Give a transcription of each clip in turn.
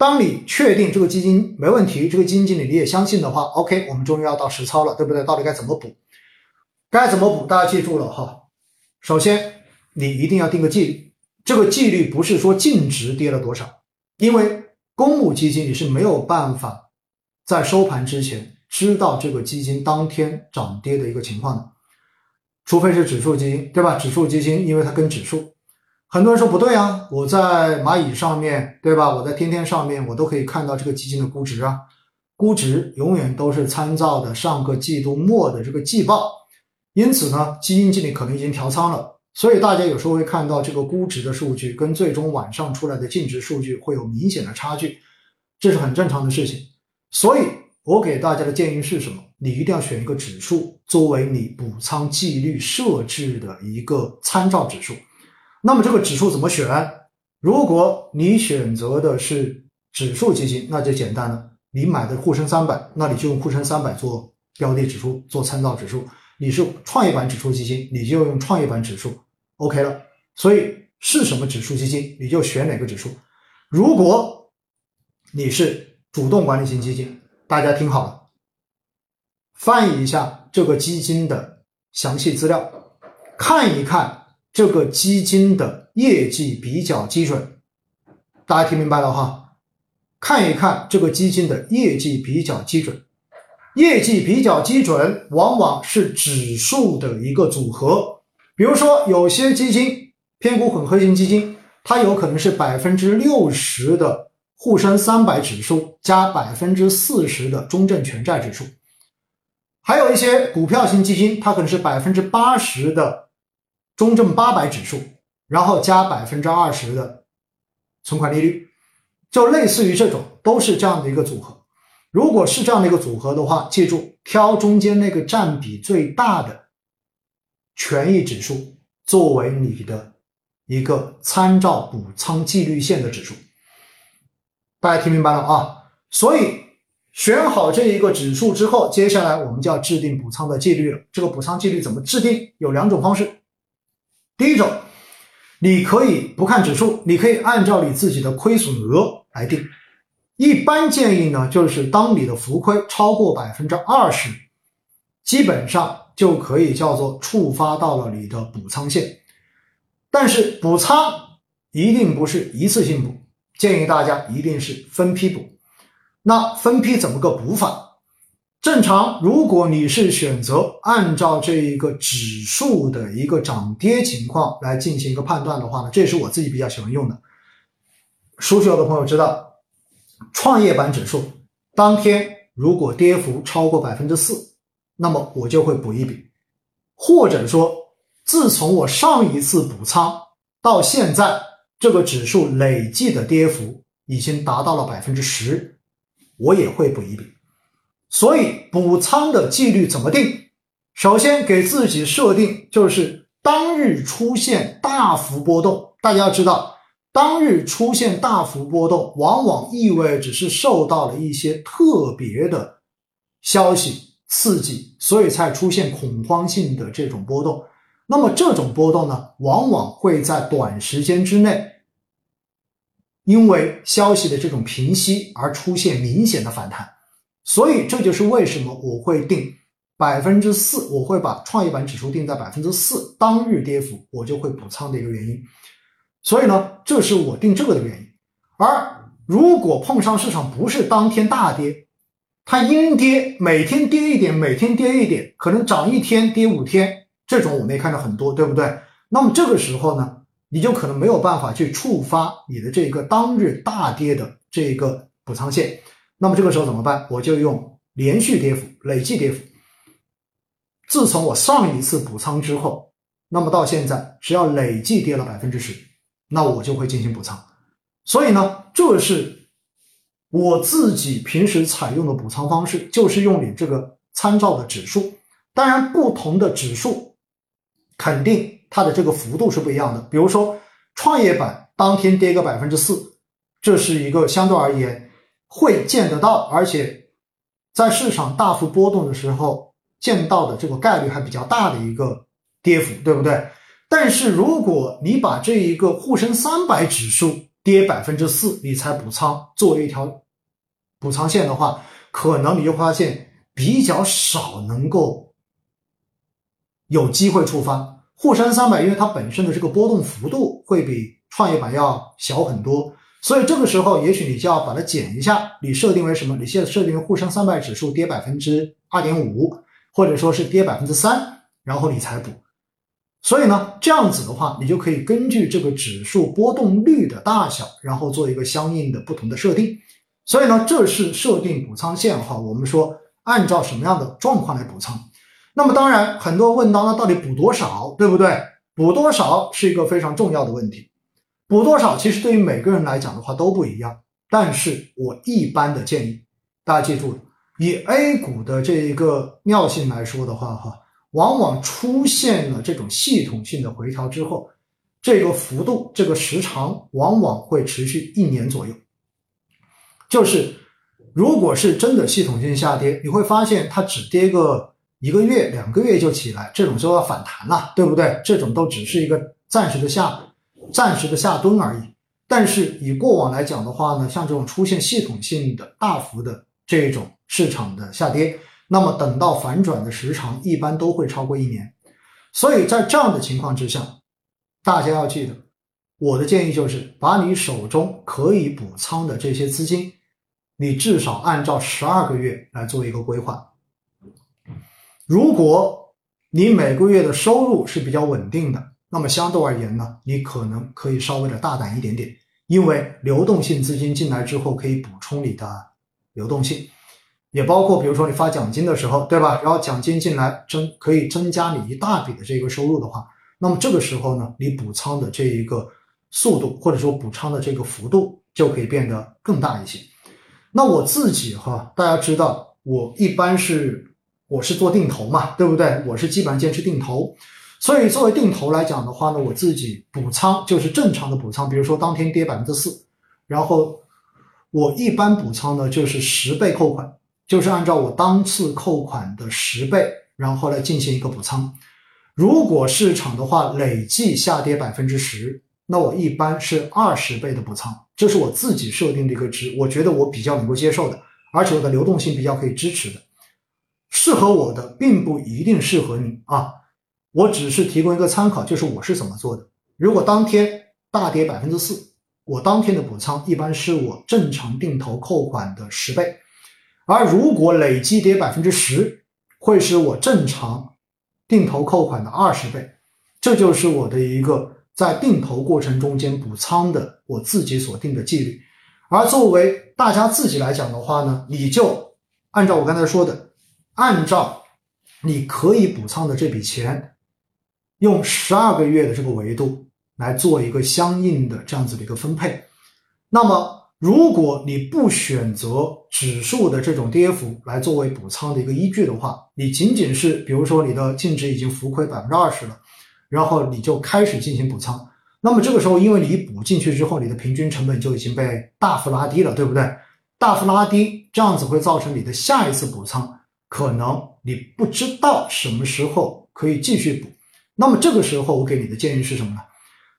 当你确定这个基金没问题，这个基金经理你也相信的话，OK，我们终于要到实操了，对不对？到底该怎么补？该怎么补？大家记住了哈。首先，你一定要定个纪律，这个纪律不是说净值跌了多少，因为公募基金你是没有办法在收盘之前知道这个基金当天涨跌的一个情况的，除非是指数基金，对吧？指数基金因为它跟指数。很多人说不对啊，我在蚂蚁上面对吧？我在天天上面，我都可以看到这个基金的估值啊。估值永远都是参照的上个季度末的这个季报，因此呢，基金经理可能已经调仓了，所以大家有时候会看到这个估值的数据跟最终晚上出来的净值数据会有明显的差距，这是很正常的事情。所以我给大家的建议是什么？你一定要选一个指数作为你补仓纪律设置的一个参照指数。那么这个指数怎么选？如果你选择的是指数基金，那就简单了。你买的沪深三百，那你就用沪深三百做标的指数，做参照指数。你是创业板指数基金，你就用创业板指数，OK 了。所以是什么指数基金，你就选哪个指数。如果你是主动管理型基金，大家听好了，翻译一下这个基金的详细资料，看一看。这个基金的业绩比较基准，大家听明白了哈？看一看这个基金的业绩比较基准，业绩比较基准往往是指数的一个组合。比如说，有些基金偏股混合型基金，它有可能是百分之六十的沪深三百指数加百分之四十的中证全债指数，还有一些股票型基金，它可能是百分之八十的。中证八百指数，然后加百分之二十的存款利率，就类似于这种，都是这样的一个组合。如果是这样的一个组合的话，记住挑中间那个占比最大的权益指数作为你的一个参照补仓纪律线的指数。大家听明白了啊？所以选好这一个指数之后，接下来我们就要制定补仓的纪律了。这个补仓纪律怎么制定？有两种方式。第一种，你可以不看指数，你可以按照你自己的亏损额来定。一般建议呢，就是当你的浮亏超过百分之二十，基本上就可以叫做触发到了你的补仓线。但是补仓一定不是一次性补，建议大家一定是分批补。那分批怎么个补法？正常，如果你是选择按照这一个指数的一个涨跌情况来进行一个判断的话呢，这也是我自己比较喜欢用的。熟悉我的朋友知道，创业板指数当天如果跌幅超过百分之四，那么我就会补一笔；或者说，自从我上一次补仓到现在，这个指数累计的跌幅已经达到了百分之十，我也会补一笔。所以补仓的纪律怎么定？首先给自己设定就是当日出现大幅波动。大家要知道，当日出现大幅波动，往往意味着是受到了一些特别的消息刺激，所以才出现恐慌性的这种波动。那么这种波动呢，往往会在短时间之内，因为消息的这种平息而出现明显的反弹。所以这就是为什么我会定百分之四，我会把创业板指数定在百分之四，当日跌幅我就会补仓的一个原因。所以呢，这是我定这个的原因。而如果碰上市场不是当天大跌，它阴跌，每天跌一点，每天跌一点，可能涨一天跌五天，这种我们也看到很多，对不对？那么这个时候呢，你就可能没有办法去触发你的这个当日大跌的这个补仓线。那么这个时候怎么办？我就用连续跌幅、累计跌幅。自从我上一次补仓之后，那么到现在只要累计跌了百分之十，那我就会进行补仓。所以呢，这是我自己平时采用的补仓方式，就是用你这个参照的指数。当然，不同的指数肯定它的这个幅度是不一样的。比如说，创业板当天跌个百分之四，这是一个相对而言。会见得到，而且在市场大幅波动的时候见到的这个概率还比较大的一个跌幅，对不对？但是如果你把这一个沪深三百指数跌百分之四你才补仓，作为一条补仓线的话，可能你就发现比较少能够有机会触发。沪深三百，因为它本身的这个波动幅度会比创业板要小很多，所以这个时候也许你就要把它减一下。你设定为什么？你现在设定为沪深三百指数跌百分之二点五，或者说是跌百分之三，然后你才补。所以呢，这样子的话，你就可以根据这个指数波动率的大小，然后做一个相应的不同的设定。所以呢，这是设定补仓线哈。我们说按照什么样的状况来补仓？那么当然，很多问到那到底补多少，对不对？补多少是一个非常重要的问题。补多少其实对于每个人来讲的话都不一样。但是我一般的建议，大家记住，以 A 股的这一个尿性来说的话，哈，往往出现了这种系统性的回调之后，这个幅度、这个时长往往会持续一年左右。就是如果是真的系统性下跌，你会发现它只跌个。一个月、两个月就起来，这种就要反弹了，对不对？这种都只是一个暂时的下、暂时的下蹲而已。但是以过往来讲的话呢，像这种出现系统性的大幅的这种市场的下跌，那么等到反转的时长一般都会超过一年。所以在这样的情况之下，大家要记得，我的建议就是把你手中可以补仓的这些资金，你至少按照十二个月来做一个规划。如果你每个月的收入是比较稳定的，那么相对而言呢，你可能可以稍微的大胆一点点，因为流动性资金进来之后可以补充你的流动性，也包括比如说你发奖金的时候，对吧？然后奖金进来增可以增加你一大笔的这个收入的话，那么这个时候呢，你补仓的这一个速度或者说补仓的这个幅度就可以变得更大一些。那我自己哈，大家知道我一般是。我是做定投嘛，对不对？我是基本上坚持定投，所以作为定投来讲的话呢，我自己补仓就是正常的补仓。比如说当天跌百分之四，然后我一般补仓呢就是十倍扣款，就是按照我当次扣款的十倍，然后来进行一个补仓。如果市场的话累计下跌百分之十，那我一般是二十倍的补仓，这是我自己设定的一个值，我觉得我比较能够接受的，而且我的流动性比较可以支持的。适合我的并不一定适合你啊，我只是提供一个参考，就是我是怎么做的。如果当天大跌百分之四，我当天的补仓一般是我正常定投扣款的十倍，而如果累计跌百分之十，会是我正常定投扣款的二十倍。这就是我的一个在定投过程中间补仓的我自己所定的纪律。而作为大家自己来讲的话呢，你就按照我刚才说的。按照你可以补仓的这笔钱，用十二个月的这个维度来做一个相应的这样子的一个分配。那么，如果你不选择指数的这种跌幅来作为补仓的一个依据的话，你仅仅是比如说你的净值已经浮亏百分之二十了，然后你就开始进行补仓，那么这个时候因为你补进去之后，你的平均成本就已经被大幅拉低了，对不对？大幅拉低，这样子会造成你的下一次补仓。可能你不知道什么时候可以继续补，那么这个时候我给你的建议是什么呢？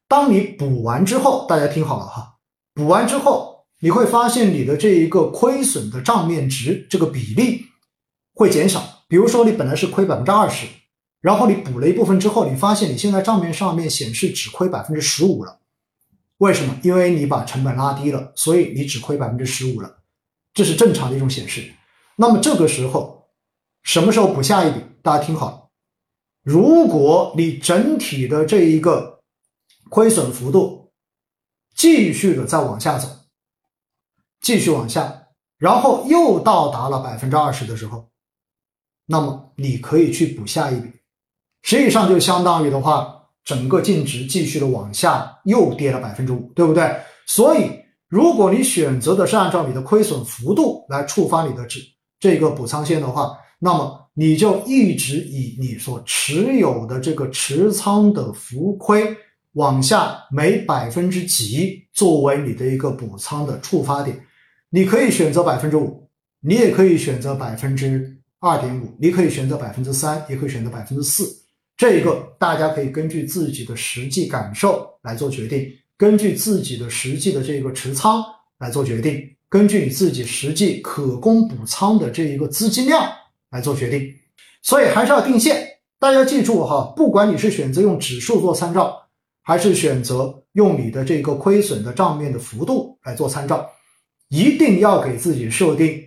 当你补完之后，大家听好了哈，补完之后你会发现你的这一个亏损的账面值这个比例会减少。比如说你本来是亏百分之二十，然后你补了一部分之后，你发现你现在账面上面显示只亏百分之十五了。为什么？因为你把成本拉低了，所以你只亏百分之十五了，这是正常的一种显示。那么这个时候。什么时候补下一笔？大家听好，如果你整体的这一个亏损幅度继续的再往下走，继续往下，然后又到达了百分之二十的时候，那么你可以去补下一笔，实际上就相当于的话，整个净值继续的往下又跌了百分之五，对不对？所以，如果你选择的是按照你的亏损幅度来触发你的这这个补仓线的话，那么你就一直以你所持有的这个持仓的浮亏往下每百分之几作为你的一个补仓的触发点，你可以选择百分之五，你也可以选择百分之二点五，你可以选择百分之三，也可以选择百分之四，这个大家可以根据自己的实际感受来做决定。根据自己的实际的这个持仓来做决定，根据你自己实际可供补仓的这一个资金量来做决定。所以还是要定线。大家记住哈，不管你是选择用指数做参照，还是选择用你的这个亏损的账面的幅度来做参照，一定要给自己设定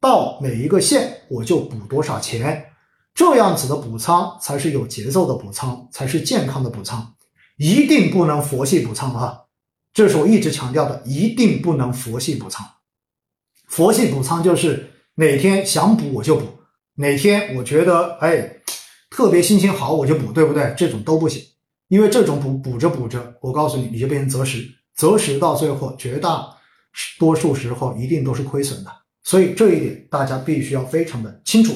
到每一个线我就补多少钱。这样子的补仓才是有节奏的补仓，才是健康的补仓，一定不能佛系补仓啊！这是我一直强调的，一定不能佛系补仓。佛系补仓就是哪天想补我就补，哪天我觉得哎特别心情好我就补，对不对？这种都不行，因为这种补补着补着，我告诉你，你就变成择时，择时到最后绝大多数时候一定都是亏损的。所以这一点大家必须要非常的清楚。